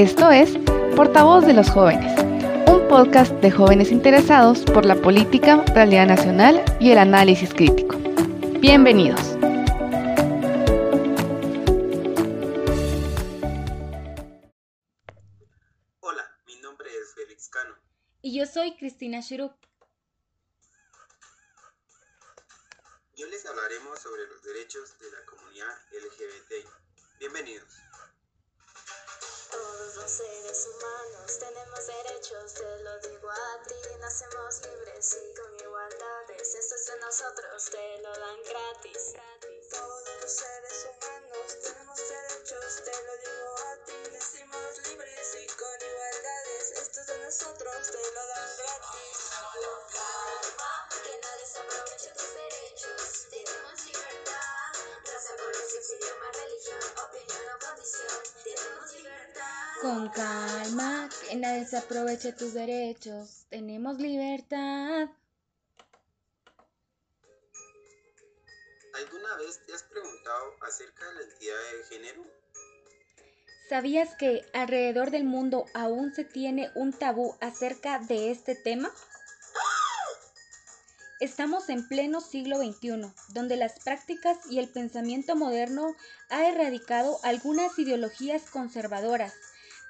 Esto es Portavoz de los Jóvenes, un podcast de jóvenes interesados por la política, realidad nacional y el análisis crítico. Bienvenidos. Hola, mi nombre es Félix Cano. Y yo soy Cristina Shurup. Yo les hablaremos sobre los derechos de la comunidad LGBT. Bienvenidos. Todos los seres humanos tenemos derechos, te lo digo a ti, nacemos libres y con igualdades, esto es de nosotros, te lo dan gratis. Todos los seres humanos tenemos derechos, te lo digo a ti, nacimos libres y con igualdades, esto es de nosotros, te lo dan gratis. Con calma, que nadie se aproveche Con calma, que nadie se aproveche tus derechos. Tenemos libertad. ¿Alguna vez te has preguntado acerca de la identidad de género? ¿Sabías que alrededor del mundo aún se tiene un tabú acerca de este tema? Estamos en pleno siglo XXI, donde las prácticas y el pensamiento moderno ha erradicado algunas ideologías conservadoras.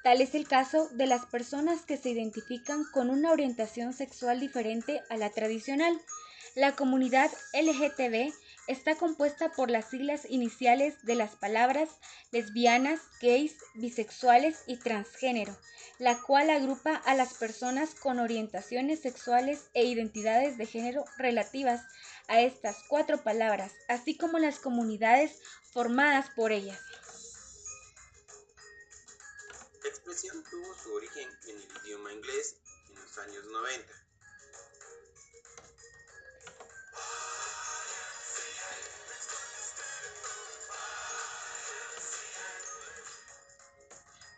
Tal es el caso de las personas que se identifican con una orientación sexual diferente a la tradicional. La comunidad LGTB está compuesta por las siglas iniciales de las palabras lesbianas, gays, bisexuales y transgénero, la cual agrupa a las personas con orientaciones sexuales e identidades de género relativas a estas cuatro palabras, así como las comunidades formadas por ellas. Expresión tuvo su origen en el idioma inglés en los años 90.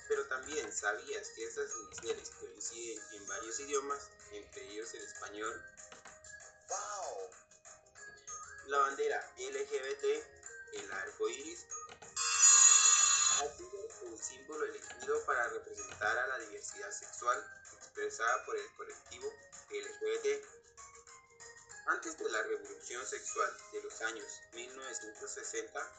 Pero también sabías que estas iniciales coinciden en varios idiomas, entre ellos el español. La bandera LGBT, el arco iris, sido un símbolo elegido para representar a la diversidad sexual expresada por el colectivo LGBT. Antes de la revolución sexual de los años 1960,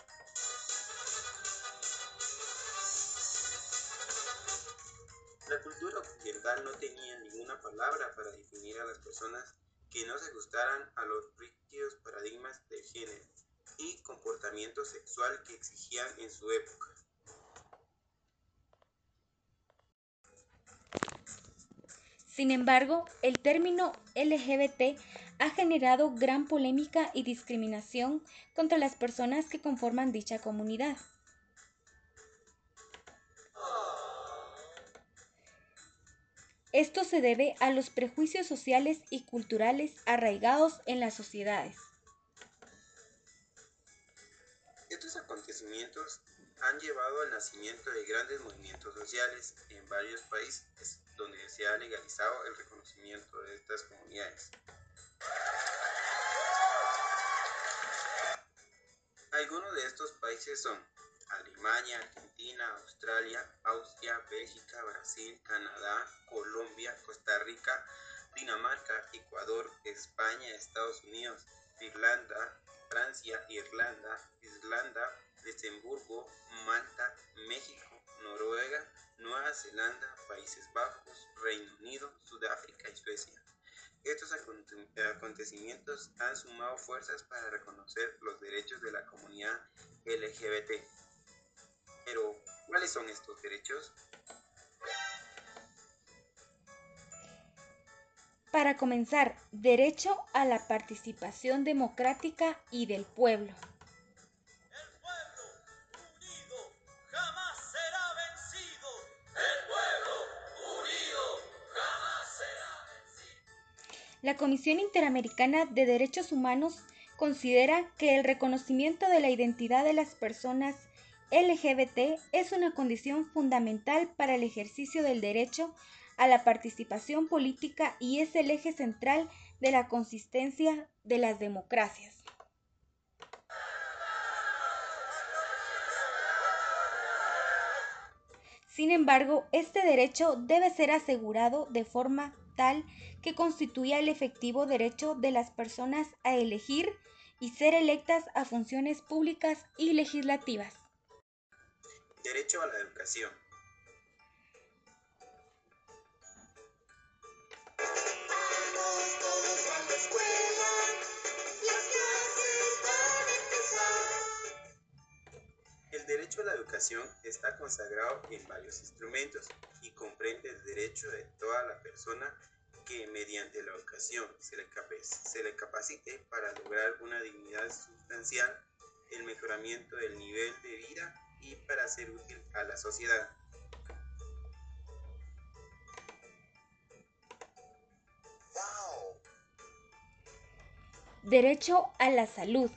la cultura occidental no tenía ninguna palabra para definir a las personas que no se ajustaran a los rígidos paradigmas de género y comportamiento sexual que exigían en su época. Sin embargo, el término LGBT ha generado gran polémica y discriminación contra las personas que conforman dicha comunidad. Esto se debe a los prejuicios sociales y culturales arraigados en las sociedades. Estos acontecimientos han llevado al nacimiento de grandes movimientos sociales en varios países donde se ha legalizado el reconocimiento de estas comunidades. Algunos de estos países son Alemania, Argentina, Australia, Austria, Bélgica, Brasil, Canadá, Colombia, Costa Rica, Dinamarca, Ecuador, España, Estados Unidos, Irlanda, Francia, Irlanda, Islanda, Luxemburgo, Malta, México, Zelanda, Países Bajos, Reino Unido, Sudáfrica y Suecia. Estos acontecimientos han sumado fuerzas para reconocer los derechos de la comunidad LGBT. Pero, ¿cuáles son estos derechos? Para comenzar, derecho a la participación democrática y del pueblo. La Comisión Interamericana de Derechos Humanos considera que el reconocimiento de la identidad de las personas LGBT es una condición fundamental para el ejercicio del derecho a la participación política y es el eje central de la consistencia de las democracias. Sin embargo, este derecho debe ser asegurado de forma tal que constituya el efectivo derecho de las personas a elegir y ser electas a funciones públicas y legislativas. Derecho a la educación. El derecho a la educación está consagrado en varios instrumentos comprende el derecho de toda la persona que mediante la educación se le, se le capacite para lograr una dignidad sustancial, el mejoramiento del nivel de vida y para ser útil a la sociedad. Derecho a la salud.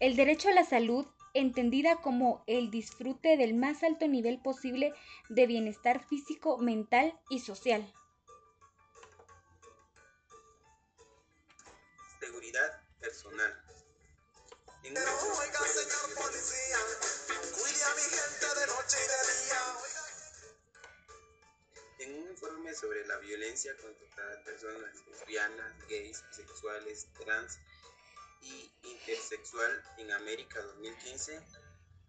El derecho a la salud, entendida como el disfrute del más alto nivel posible de bienestar físico, mental y social. Seguridad personal. En una Pero oiga, escuela de señor violencia- policía, cuide a mi gente de noche y de día. Oiga. En un informe sobre la violencia contra las personas lesbianas, gays, bisexuales, trans y intersexual en América 2015,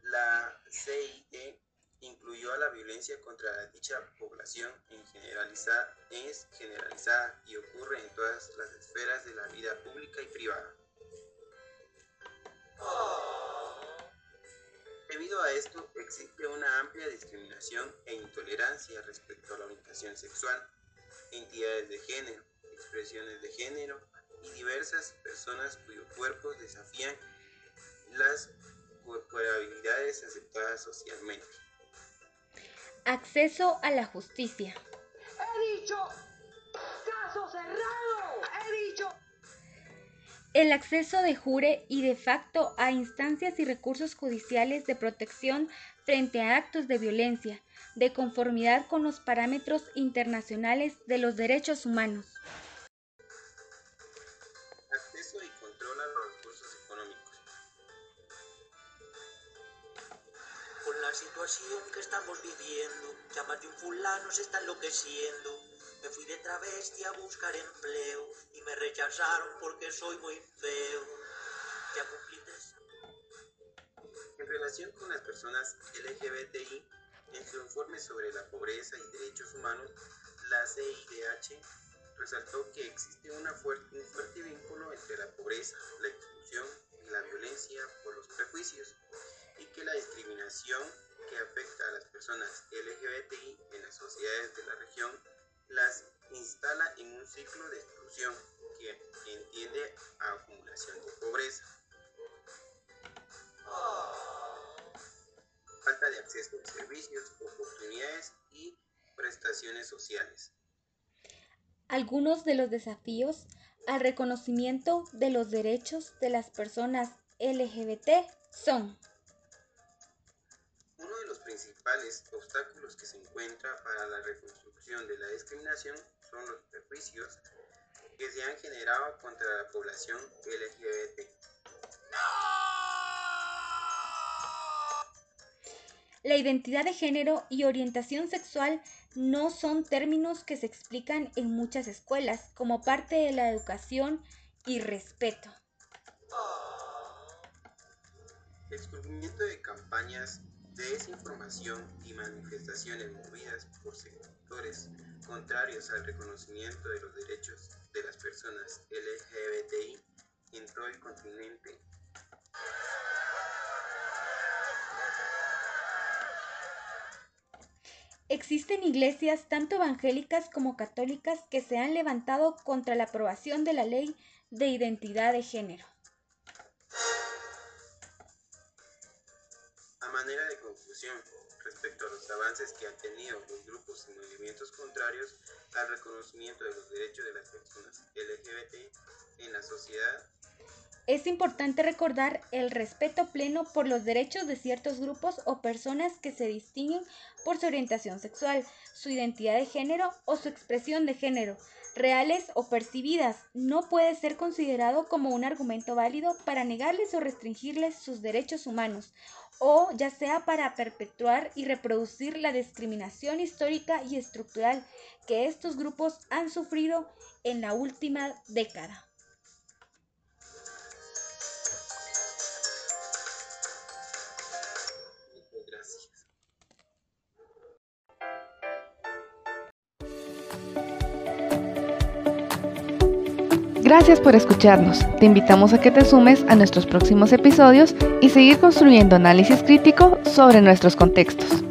la CID incluyó a la violencia contra dicha población en generaliza- es generalizada y ocurre en todas las esferas de la vida pública y privada. Debido a esto, existe una amplia discriminación e intolerancia respecto a la orientación sexual, entidades de género, expresiones de género y diversas personas cuyos cuerpos las corporalidades aceptadas socialmente. Acceso a la justicia. He dicho, caso cerrado. He dicho. El acceso de jure y de facto a instancias y recursos judiciales de protección frente a actos de violencia, de conformidad con los parámetros internacionales de los derechos humanos. Situación que estamos viviendo, En relación con las personas LGBTI, en su informe sobre la pobreza y derechos humanos, la CIDH resaltó que existe una fuer- un fuerte vínculo entre la pobreza, la exclusión y la violencia por los prejuicios, y que la discriminación personas LGBTI en las sociedades de la región las instala en un ciclo de exclusión que entiende a acumulación de pobreza. falta de acceso a servicios, oportunidades y prestaciones sociales. Algunos de los desafíos al reconocimiento de los derechos de las personas LGBT son principales obstáculos que se encuentra para la reconstrucción de la discriminación son los prejuicios que se han generado contra la población LGBT. La identidad de género y orientación sexual no son términos que se explican en muchas escuelas como parte de la educación y respeto. Descubrimiento de campañas de desinformación y manifestaciones movidas por sectores contrarios al reconocimiento de los derechos de las personas LGBTI en todo el continente Existen iglesias tanto evangélicas como católicas que se han levantado contra la aprobación de la ley de identidad de género. Respecto a los avances que han tenido los grupos y movimientos contrarios al reconocimiento de los derechos de las personas LGBT en la sociedad, Es importante recordar el respeto pleno por los derechos de ciertos grupos o personas que se distinguen por su orientación sexual, su identidad de género o su expresión de género, reales o percibidas, no puede ser considerado como un argumento válido para negarles o restringirles sus derechos humanos, o ya sea para perpetuar y reproducir la discriminación histórica y estructural que estos grupos han sufrido en la última década. Gracias por escucharnos. Te invitamos a que te sumes a nuestros próximos episodios y seguir construyendo análisis crítico sobre nuestros contextos.